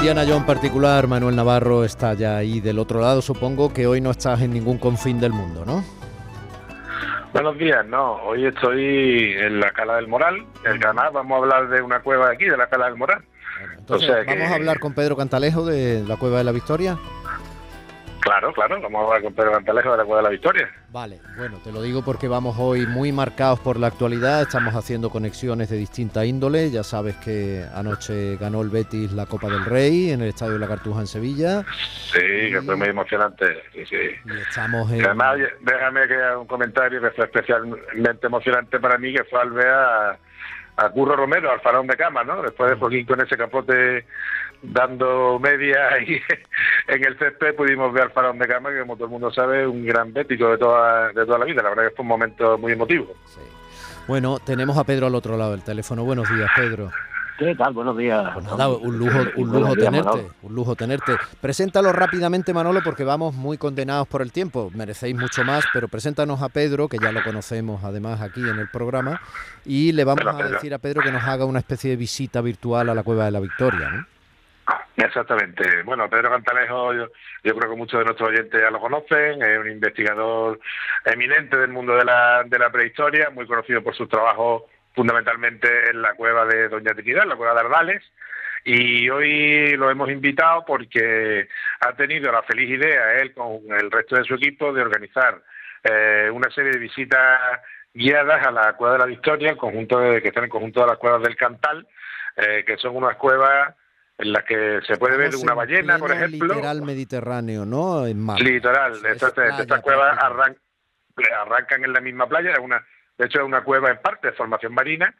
Indiana Jones particular, Manuel Navarro, está ya ahí del otro lado. Supongo que hoy no estás en ningún confín del mundo, ¿no? Buenos días, no, hoy estoy en la Cala del Moral, el Granada, vamos a hablar de una cueva aquí, de la Cala del Moral. Entonces, ¿vamos a hablar con Pedro Cantalejo de la Cueva de la Victoria? Claro, claro, vamos a Pedro Cantalejo de la Cueva de la Victoria. Vale, bueno, te lo digo porque vamos hoy muy marcados por la actualidad, estamos haciendo conexiones de distinta índole, ya sabes que anoche ganó el Betis la Copa del Rey en el Estadio de la Cartuja en Sevilla. Sí, que fue muy emocionante, sí, sí. Y estamos en... Además, déjame que haga un comentario que fue especialmente emocionante para mí, que fue al ver a, a Curro Romero, al faraón de cama, ¿no? Después de Joaquín con ese capote dando media ahí en el césped pudimos ver al Faraón de Cama, que como todo el mundo sabe, un gran bético de toda, de toda la vida. La verdad que fue un momento muy emotivo. Bueno, tenemos a Pedro al otro lado del teléfono. Buenos días, Pedro. ¿Qué tal? Buenos días. Pues nada, un lujo, un lujo tenerte, un lujo tenerte. Preséntalo rápidamente, Manolo, porque vamos muy condenados por el tiempo. Merecéis mucho más, pero preséntanos a Pedro, que ya lo conocemos además aquí en el programa, y le vamos a decir a Pedro que nos haga una especie de visita virtual a la Cueva de la Victoria, ¿no? Exactamente. Bueno, Pedro Cantalejo, yo, creo que muchos de nuestros oyentes ya lo conocen, es un investigador eminente del mundo de la, de la prehistoria, muy conocido por su trabajo fundamentalmente en la cueva de Doña Trinidad, la cueva de Ardales, y hoy lo hemos invitado porque ha tenido la feliz idea, él con el resto de su equipo, de organizar eh, una serie de visitas guiadas a la cueva de la Victoria, el conjunto de, que están en conjunto de las cuevas del Cantal, eh, que son unas cuevas en las que se puede ver una ballena, por ejemplo. Litoral mediterráneo, ¿no? En mar. Litoral, estas, cuevas arrancan en la misma playa, es una, de hecho es una cueva en parte de formación marina,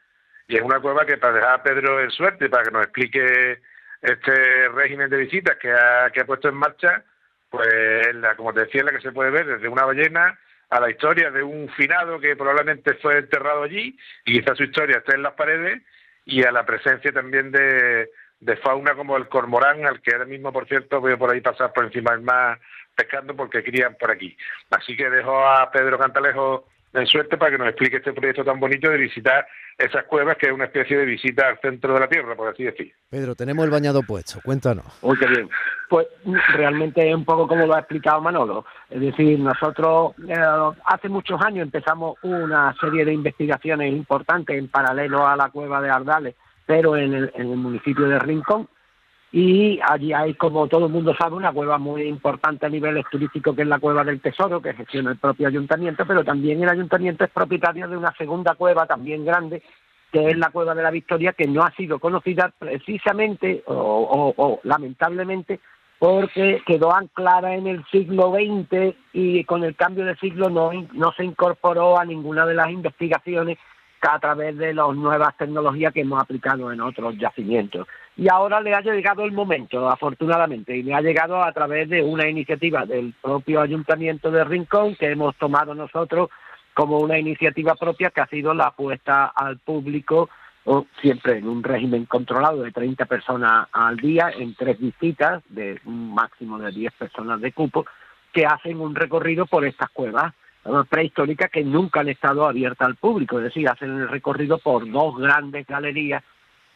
y es una cueva que para dejar a Pedro en suerte, para que nos explique este régimen de visitas que ha, que ha puesto en marcha, pues la, como te decía, la que se puede ver desde una ballena a la historia de un finado que probablemente fue enterrado allí, y quizá su historia esté en las paredes, y a la presencia también de, de fauna como el cormorán, al que ahora mismo, por cierto, voy a por ahí pasar por encima del mar pescando porque crían por aquí. Así que dejo a Pedro Cantalejo en suerte para que nos explique este proyecto tan bonito de visitar esas cuevas, que es una especie de visita al centro de la Tierra, por así decir. Pedro, tenemos el bañado puesto, cuéntanos. Muy bien. Pues realmente es un poco como lo ha explicado Manolo. Es decir, nosotros eh, hace muchos años empezamos una serie de investigaciones importantes en paralelo a la cueva de Ardales pero en el, en municipio de Rincón. Y allí hay, como todo el mundo sabe, una cueva muy importante a nivel turístico, que es la Cueva del Tesoro, que gestiona el propio ayuntamiento, pero también el ayuntamiento es propietario de una segunda cueva también grande, que es la Cueva de la Victoria, que no ha sido conocida precisamente o, o lamentablemente porque quedó anclada en el siglo XX y con el cambio de siglo no, no se incorporó a ninguna de las investigaciones a través de las nuevas tecnologías que hemos aplicado en otros yacimientos. Y ahora le ha llegado el momento, afortunadamente, y le ha llegado a través de una iniciativa del propio Ayuntamiento de Rincón que hemos tomado nosotros como una iniciativa propia que ha sido la puesta al público siempre en un régimen controlado de 30 personas al día en tres visitas de un máximo de 10 personas de cupo que hacen un recorrido por estas cuevas prehistóricas que nunca han estado abiertas al público, es decir, hacen el recorrido por dos grandes galerías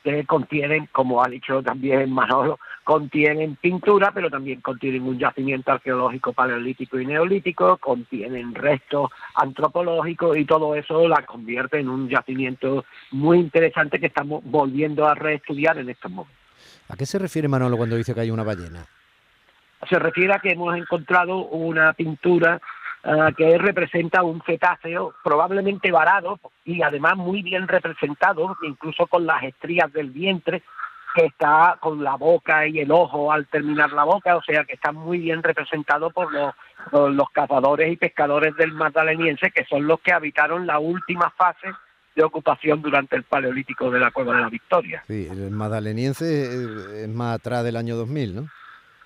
que contienen, como ha dicho también Manolo, contienen pintura, pero también contienen un yacimiento arqueológico paleolítico y neolítico, contienen restos antropológicos y todo eso la convierte en un yacimiento muy interesante que estamos volviendo a reestudiar en estos momentos. ¿A qué se refiere Manolo cuando dice que hay una ballena? Se refiere a que hemos encontrado una pintura eh, que representa un cetáceo probablemente varado y además muy bien representado, incluso con las estrías del vientre, que está con la boca y el ojo al terminar la boca, o sea que está muy bien representado por los, los cazadores y pescadores del Magdaleniense, que son los que habitaron la última fase de ocupación durante el Paleolítico de la Cueva de la Victoria. Sí, el Magdaleniense es más atrás del año 2000, ¿no?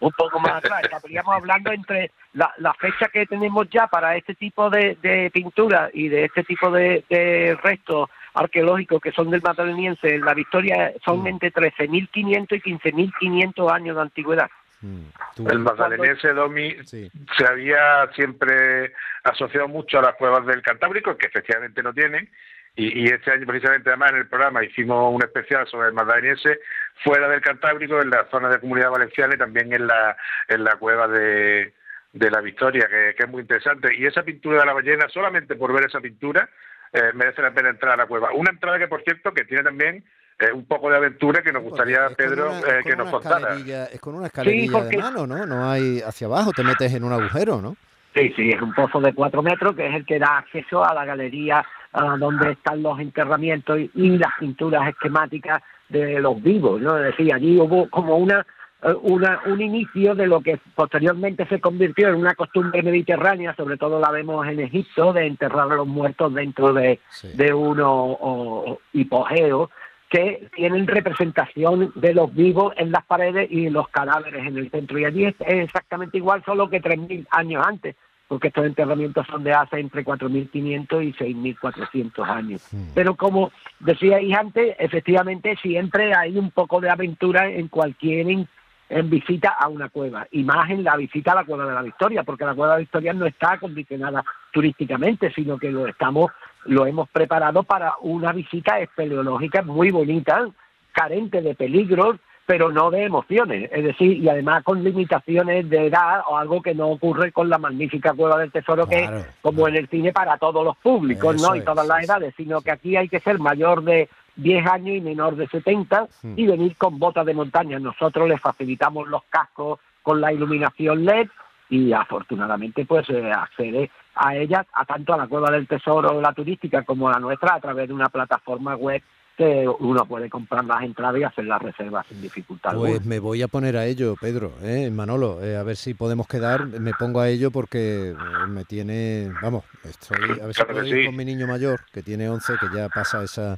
Un poco más atrás, estaríamos hablando entre la, la, fecha que tenemos ya para este tipo de, de pintura y de este tipo de, de restos arqueológicos que son del Magdaleniense en la Victoria son mm. entre 13.500 y 15.500 años de antigüedad. Mm. El magdaleniense Domi se había siempre asociado mucho a las cuevas del Cantábrico, que efectivamente no tienen, y, este año precisamente además en el programa hicimos un especial sobre el magdaleniense fuera del Cantábrico, en la zona de Comunidad Valenciana y también en la, en la cueva de, de la Victoria, que, que, es muy interesante. Y esa pintura de la ballena, solamente por ver esa pintura, eh, merece la pena entrar a la cueva. Una entrada que, por cierto, que tiene también eh, un poco de aventura que nos gustaría, Pedro, eh, que nos contara. Es con una escalerilla de mano, ¿no? No hay hacia abajo, te metes en un agujero, ¿no? Sí, sí, es un pozo de cuatro metros que es el que da acceso a la galería donde están los enterramientos y, las pinturas esquemáticas de los vivos, ¿no? Es decir, allí hubo como una eh, una, un inicio de lo que posteriormente se convirtió en una costumbre mediterránea, sobre todo la vemos en Egipto, de enterrar a los muertos dentro de, de unos hipogeos que tienen representación de los vivos en las paredes y los cadáveres en el centro. Y allí es exactamente igual, solo que 3.000 años antes, porque estos enterramientos son de hace entre 4.500 y 6.400 años. Pero como decíais antes, efectivamente siempre hay un poco de aventura en cualquier en visita a una cueva, y más en la visita a la Cueva de la Victoria, porque la Cueva de la Victoria no está acondicionada turísticamente, sino que lo estamos, lo hemos preparado para una visita espeleológica muy bonita, carente de peligros, pero no de emociones, es decir, y además con limitaciones de edad o algo que no ocurre con la magnífica Cueva del Tesoro, que es como en el cine para todos los públicos, ¿no? Y todas las edades, sino que aquí hay que ser mayor de 10 años y menor de 70 hmm. y venir con botas de montaña. Nosotros les facilitamos los cascos con la iluminación LED y afortunadamente pues eh, accede a ellas, a tanto a la Cueva del Tesoro, la turística, como a la nuestra, a través de una plataforma web que uno puede comprar las entradas y hacer las reservas sin dificultad. Pues me voy a poner a ello, Pedro, ¿eh? Manolo, eh, a ver si podemos quedar. Me pongo a ello porque me tiene, vamos, estoy a ver si puedo ir con mi niño mayor, que tiene 11, que ya pasa esa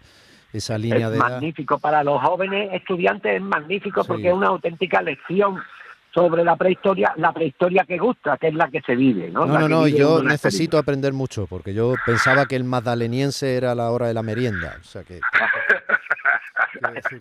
esa línea es de magnífico para los jóvenes estudiantes es magnífico porque es una auténtica lección sobre la prehistoria, la prehistoria que gusta, que es la que se vive, ¿no? No, no, no, yo necesito aprender mucho, porque yo pensaba que el magdaleniense era la hora de la merienda, o sea que...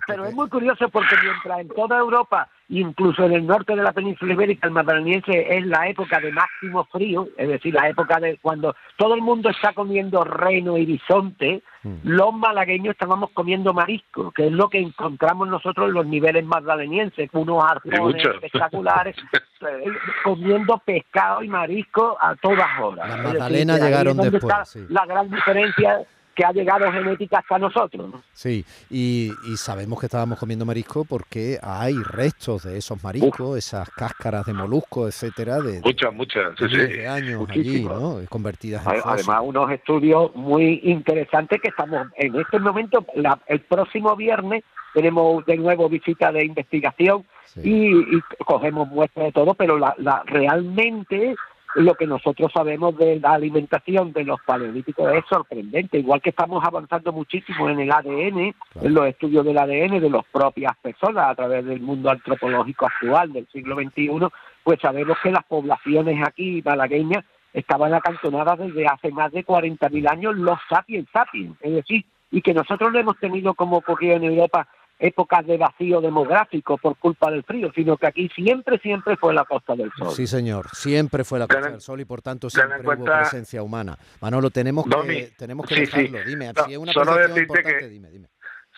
Pero es muy curioso porque mientras en toda Europa, incluso en el norte de la península ibérica, el magdaleniense es la época de máximo frío, es decir, la época de cuando todo el mundo está comiendo reno y bisonte, mm. los malagueños estábamos comiendo marisco, que es lo que encontramos nosotros en los niveles magdalenienses, unos arpones espectaculares, eh, comiendo pescado y marisco a todas horas. Las magdalenas llegaron después. La gran diferencia que ha llegado genética hasta nosotros. Sí, y, sabemos que estábamos comiendo marisco porque hay restos de esos mariscos, esas cáscaras de moluscos, etcétera, de muchas, muchas, sí, años allí, ¿no? Convertidas en Además, unos estudios muy interesantes que estamos en este momento, el próximo viernes tenemos de nuevo visita de investigación y, cogemos muestras de todo, pero la, la realmente lo que nosotros sabemos de la alimentación de los paleolíticos es sorprendente, igual que estamos avanzando muchísimo en el ADN, en los estudios del ADN de las propias personas a través del mundo antropológico actual del siglo XXI, pues sabemos que las poblaciones aquí malagueñas estaban acantonadas desde hace más de 40.000 años los sapiens sapiens, es decir, y que nosotros no hemos tenido como ocurrió en Europa épocas de vacío demográfico por culpa del frío, sino que aquí siempre, siempre fue la Costa del Sol. Sí, señor, siempre fue la Costa del Sol y por tanto siempre hubo presencia humana. Manolo, tenemos que, tenemos que dejarlo. Dime, si es una solo importante, dime, dime.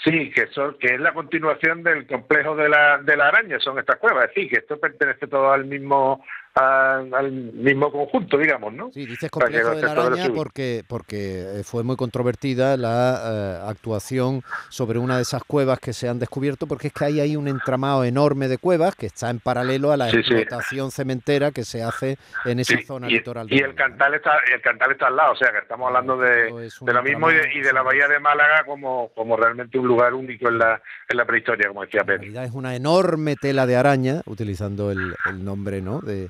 Sí, que, son, que es la continuación del complejo de la, de la araña, son estas cuevas. Es decir, que esto pertenece todo al mismo al mismo conjunto, digamos, ¿no? Sí, dices complejo de la araña porque, porque eh, fue muy controvertida la eh, actuación sobre una de esas cuevas que se han descubierto, porque es que ahí hay un entramado enorme de cuevas que está en paralelo a la explotación cementera que se hace en esa zona litoral. Y el cantal está el cantal está al lado, o sea que estamos hablando de, de lo mismo y de, la bahía de Málaga como, como realmente un lugar único en la, en la prehistoria, como decía Pedro. Es una enorme tela de araña, utilizando el, el nombre ¿no? de,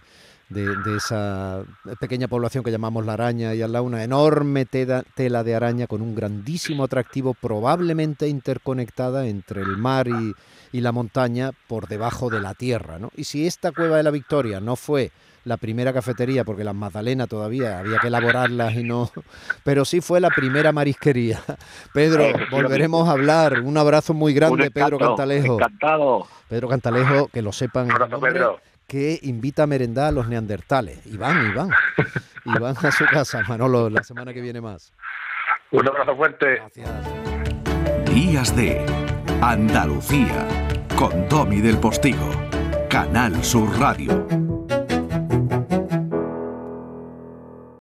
de, esa pequeña población que llamamos la araña y al lado una enorme tela, tela de araña con un grandísimo atractivo probablemente interconectada entre el mar y, y, la montaña por debajo de la tierra. ¿no? Y si esta cueva de la Victoria no fue la primera cafetería, porque las magdalenas todavía había que elaborarlas y no, pero sí fue la primera marisquería. Pedro, volveremos a hablar. Un abrazo muy grande, Pedro Cantalejo. Encantado. Pedro Cantalejo, que lo sepan. Pedro que invita a merendar a los neandertales. Y van, y van. Y van a su casa, Manolo, la semana que viene más. Un abrazo fuerte. Gracias. Días de Andalucía, con Domi del Postigo, Canal Sur Radio.